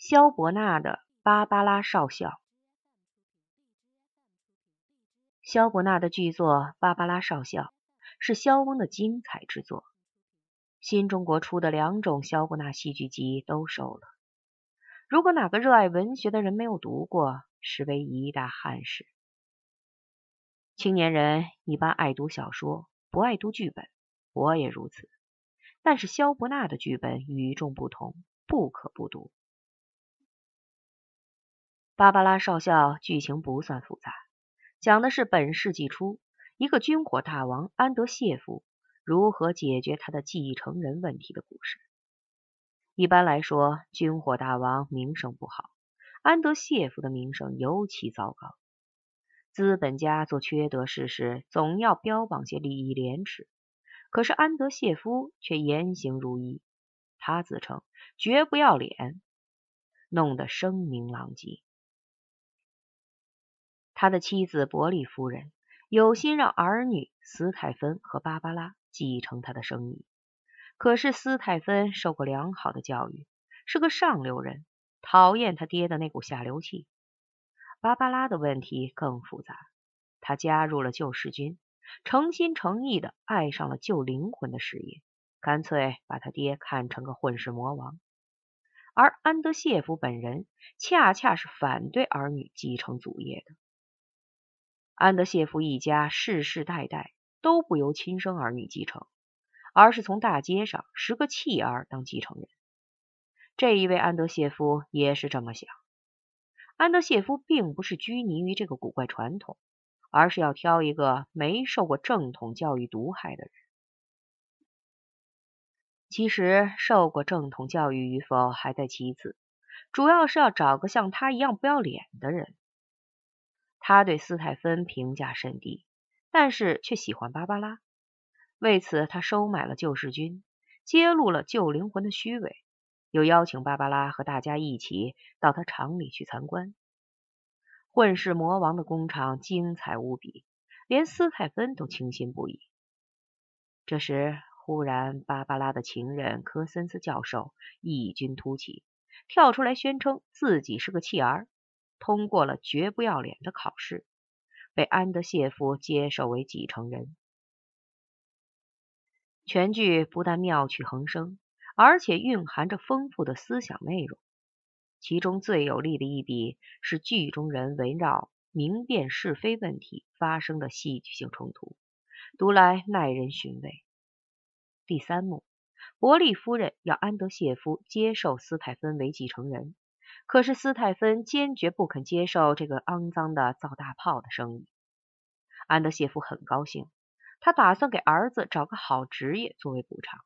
萧伯纳的芭芭拉少校。萧伯纳的剧作《芭芭拉少校》是肖翁的精彩之作。新中国出的两种萧伯纳戏剧集都收了。如果哪个热爱文学的人没有读过，实为一大憾事。青年人一般爱读小说，不爱读剧本，我也如此。但是萧伯纳的剧本与众不同，不可不读。芭芭拉少校剧情不算复杂，讲的是本世纪初一个军火大王安德谢夫如何解决他的继承人问题的故事。一般来说，军火大王名声不好，安德谢夫的名声尤其糟糕。资本家做缺德事时，总要标榜些礼义廉耻，可是安德谢夫却言行如一，他自称绝不要脸，弄得声名狼藉。他的妻子伯利夫人有心让儿女斯泰芬和芭芭拉继承他的生意，可是斯泰芬受过良好的教育，是个上流人，讨厌他爹的那股下流气。芭芭拉的问题更复杂，他加入了救世军，诚心诚意的爱上了救灵魂的事业，干脆把他爹看成个混世魔王。而安德谢夫本人恰恰是反对儿女继承祖业的。安德谢夫一家世世代代都不由亲生儿女继承，而是从大街上拾个弃儿当继承人。这一位安德谢夫也是这么想。安德谢夫并不是拘泥于这个古怪传统，而是要挑一个没受过正统教育毒害的人。其实受过正统教育与否还在其次，主要是要找个像他一样不要脸的人。他对斯泰芬评价甚低，但是却喜欢芭芭拉。为此，他收买了救世军，揭露了旧灵魂的虚伪，又邀请芭芭拉和大家一起到他厂里去参观。混世魔王的工厂精彩无比，连斯泰芬都倾心不已。这时，忽然芭芭拉的情人科森斯教授异军突起，跳出来宣称自己是个弃儿。通过了绝不要脸的考试，被安德谢夫接受为继承人。全剧不但妙趣横生，而且蕴含着丰富的思想内容。其中最有力的一笔是剧中人围绕明辨是非问题发生的戏剧性冲突，读来耐人寻味。第三幕，伯利夫人要安德谢夫接受斯泰芬为继承人。可是斯泰芬坚决不肯接受这个肮脏的造大炮的生意。安德谢夫很高兴，他打算给儿子找个好职业作为补偿。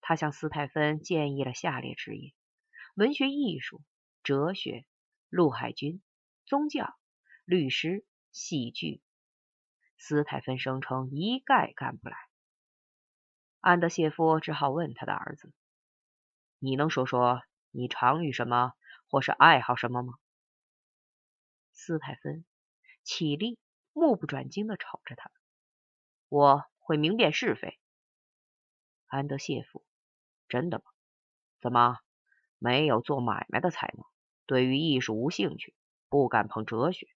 他向斯泰芬建议了下列职业：文学艺术、哲学、陆海军、宗教、律师、戏剧。斯泰芬声称一概干不来。安德谢夫只好问他的儿子：“你能说说？”你常与什么，或是爱好什么吗？斯泰芬起立，目不转睛地瞅着他。我会明辨是非。安德谢夫，真的吗？怎么没有做买卖的才能？对于艺术无兴趣，不敢碰哲学，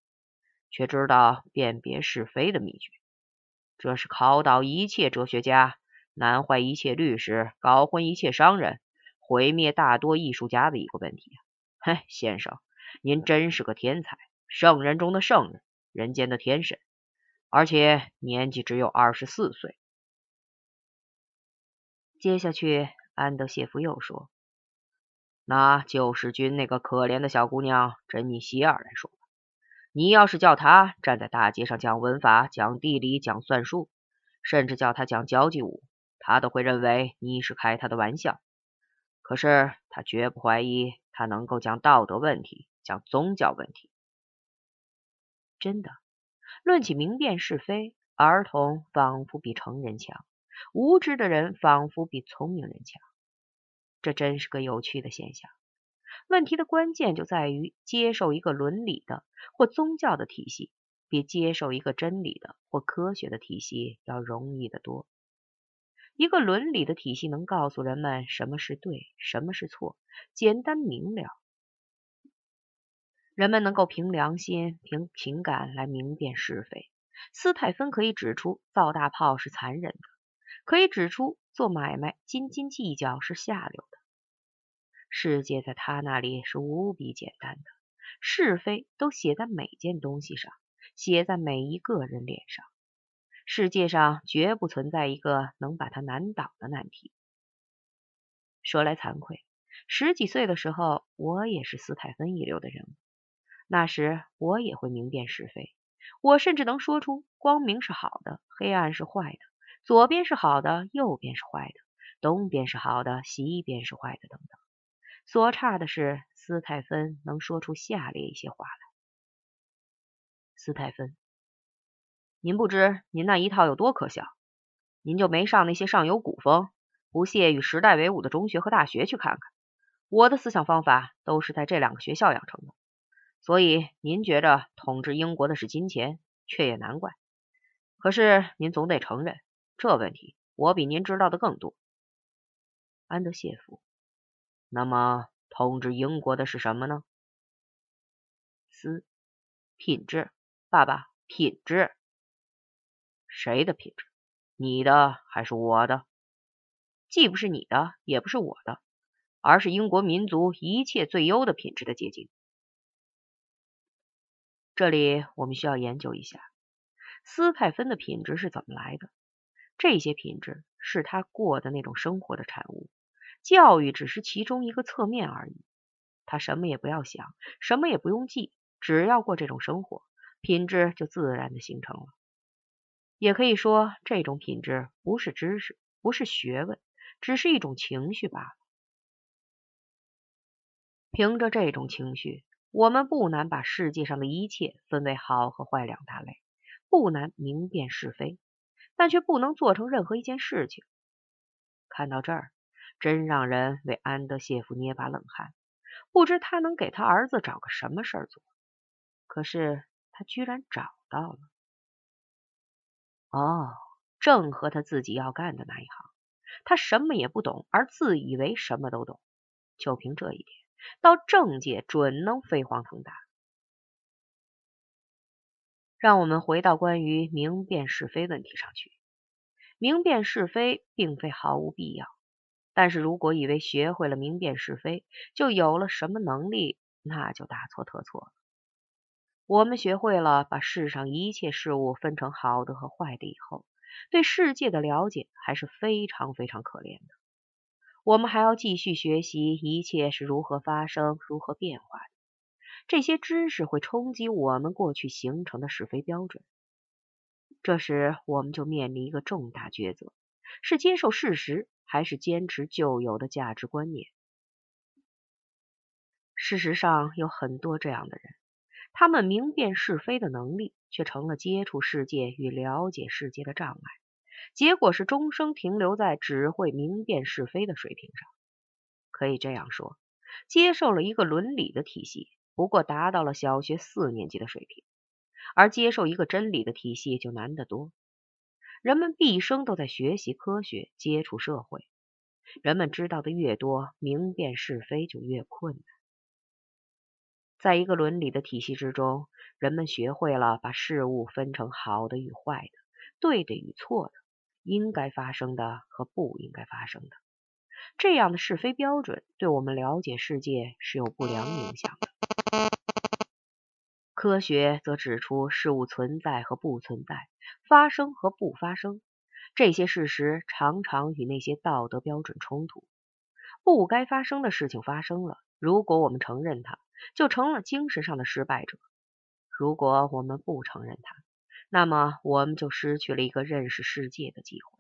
却知道辨别是非的秘诀。这是考倒一切哲学家，难坏一切律师，搞昏一切商人。毁灭大多艺术家的一个问题啊！嘿，先生，您真是个天才，圣人中的圣人，人间的天神，而且年纪只有二十四岁。接下去，安德谢夫又说：“拿救世军那个可怜的小姑娘珍妮希尔来说吧，你要是叫她站在大街上讲文法、讲地理、讲算术，甚至叫她讲交际舞，她都会认为你是开她的玩笑。”可是他绝不怀疑他能够讲道德问题，讲宗教问题。真的，论起明辨是非，儿童仿佛比成人强，无知的人仿佛比聪明人强。这真是个有趣的现象。问题的关键就在于接受一个伦理的或宗教的体系，比接受一个真理的或科学的体系要容易得多。一个伦理的体系能告诉人们什么是对，什么是错，简单明了。人们能够凭良心、凭情感来明辨是非。斯泰芬可以指出造大炮是残忍的，可以指出做买卖斤斤计较是下流的。世界在他那里是无比简单的，是非都写在每件东西上，写在每一个人脸上。世界上绝不存在一个能把他难倒的难题。说来惭愧，十几岁的时候，我也是斯泰芬一流的人物。那时我也会明辨是非，我甚至能说出光明是好的，黑暗是坏的，左边是好的，右边是坏的，东边是好的，西边是坏的，等等。所差的是，斯泰芬能说出下列一些话来。斯泰芬，您不知您那一套有多可笑，您就没上那些上有古风、不屑与时代为伍的中学和大学去看看。我的思想方法都是在这两个学校养成的。所以您觉着统治英国的是金钱，却也难怪。可是您总得承认，这问题我比您知道的更多。安德谢夫，那么统治英国的是什么呢？思，品质，爸爸，品质。谁的品质？你的还是我的？既不是你的，也不是我的，而是英国民族一切最优的品质的结晶。这里我们需要研究一下斯泰芬的品质是怎么来的。这些品质是他过的那种生活的产物，教育只是其中一个侧面而已。他什么也不要想，什么也不用记，只要过这种生活，品质就自然的形成了。也可以说，这种品质不是知识，不是学问，只是一种情绪罢了。凭着这种情绪。我们不难把世界上的一切分为好和坏两大类，不难明辨是非，但却不能做成任何一件事情。看到这儿，真让人为安德谢夫捏把冷汗。不知他能给他儿子找个什么事儿做？可是他居然找到了。哦，正和他自己要干的那一行。他什么也不懂，而自以为什么都懂。就凭这一点。到政界准能飞黄腾达。让我们回到关于明辨是非问题上去。明辨是非并非毫无必要，但是如果以为学会了明辨是非就有了什么能力，那就大错特错了。我们学会了把世上一切事物分成好的和坏的以后，对世界的了解还是非常非常可怜的。我们还要继续学习一切是如何发生、如何变化的。这些知识会冲击我们过去形成的是非标准。这时，我们就面临一个重大抉择：是接受事实，还是坚持旧有的价值观念？事实上，有很多这样的人，他们明辨是非的能力，却成了接触世界与了解世界的障碍。结果是终生停留在只会明辨是非的水平上。可以这样说，接受了一个伦理的体系，不过达到了小学四年级的水平；而接受一个真理的体系就难得多。人们毕生都在学习科学，接触社会。人们知道的越多，明辨是非就越困难。在一个伦理的体系之中，人们学会了把事物分成好的与坏的，对的与错的。应该发生的和不应该发生的，这样的是非标准对我们了解世界是有不良影响的。科学则指出事物存在和不存在，发生和不发生，这些事实常常与那些道德标准冲突。不该发生的事情发生了，如果我们承认它，就成了精神上的失败者；如果我们不承认它，那么我们就失去了一个认识世界的机会。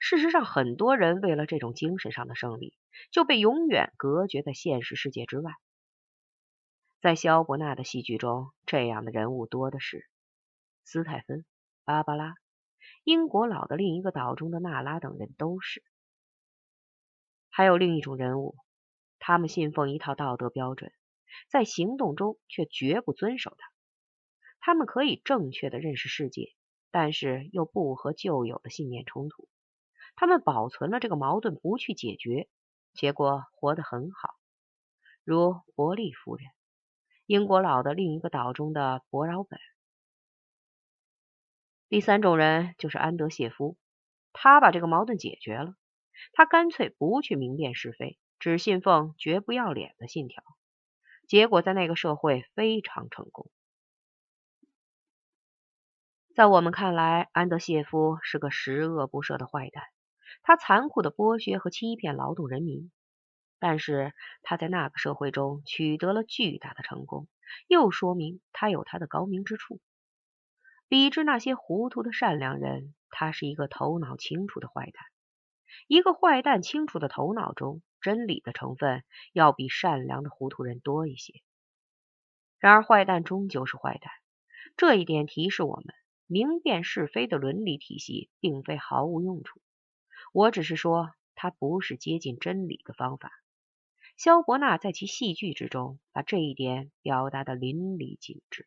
事实上，很多人为了这种精神上的胜利，就被永远隔绝在现实世界之外。在肖伯纳的戏剧中，这样的人物多的是：斯泰芬、芭芭拉、英国佬的另一个岛中的娜拉等人都是。还有另一种人物，他们信奉一套道德标准，在行动中却绝不遵守它。他们可以正确的认识世界，但是又不和旧有的信念冲突。他们保存了这个矛盾，不去解决，结果活得很好，如伯利夫人，英国佬的另一个岛中的伯劳本。第三种人就是安德谢夫，他把这个矛盾解决了，他干脆不去明辨是非，只信奉绝不要脸的信条，结果在那个社会非常成功。在我们看来，安德谢夫是个十恶不赦的坏蛋，他残酷的剥削和欺骗劳动人民。但是他在那个社会中取得了巨大的成功，又说明他有他的高明之处。比之那些糊涂的善良人，他是一个头脑清楚的坏蛋。一个坏蛋清楚的头脑中，真理的成分要比善良的糊涂人多一些。然而，坏蛋终究是坏蛋，这一点提示我们。明辨是非的伦理体系并非毫无用处，我只是说它不是接近真理的方法。萧伯纳在其戏剧之中把这一点表达的淋漓尽致。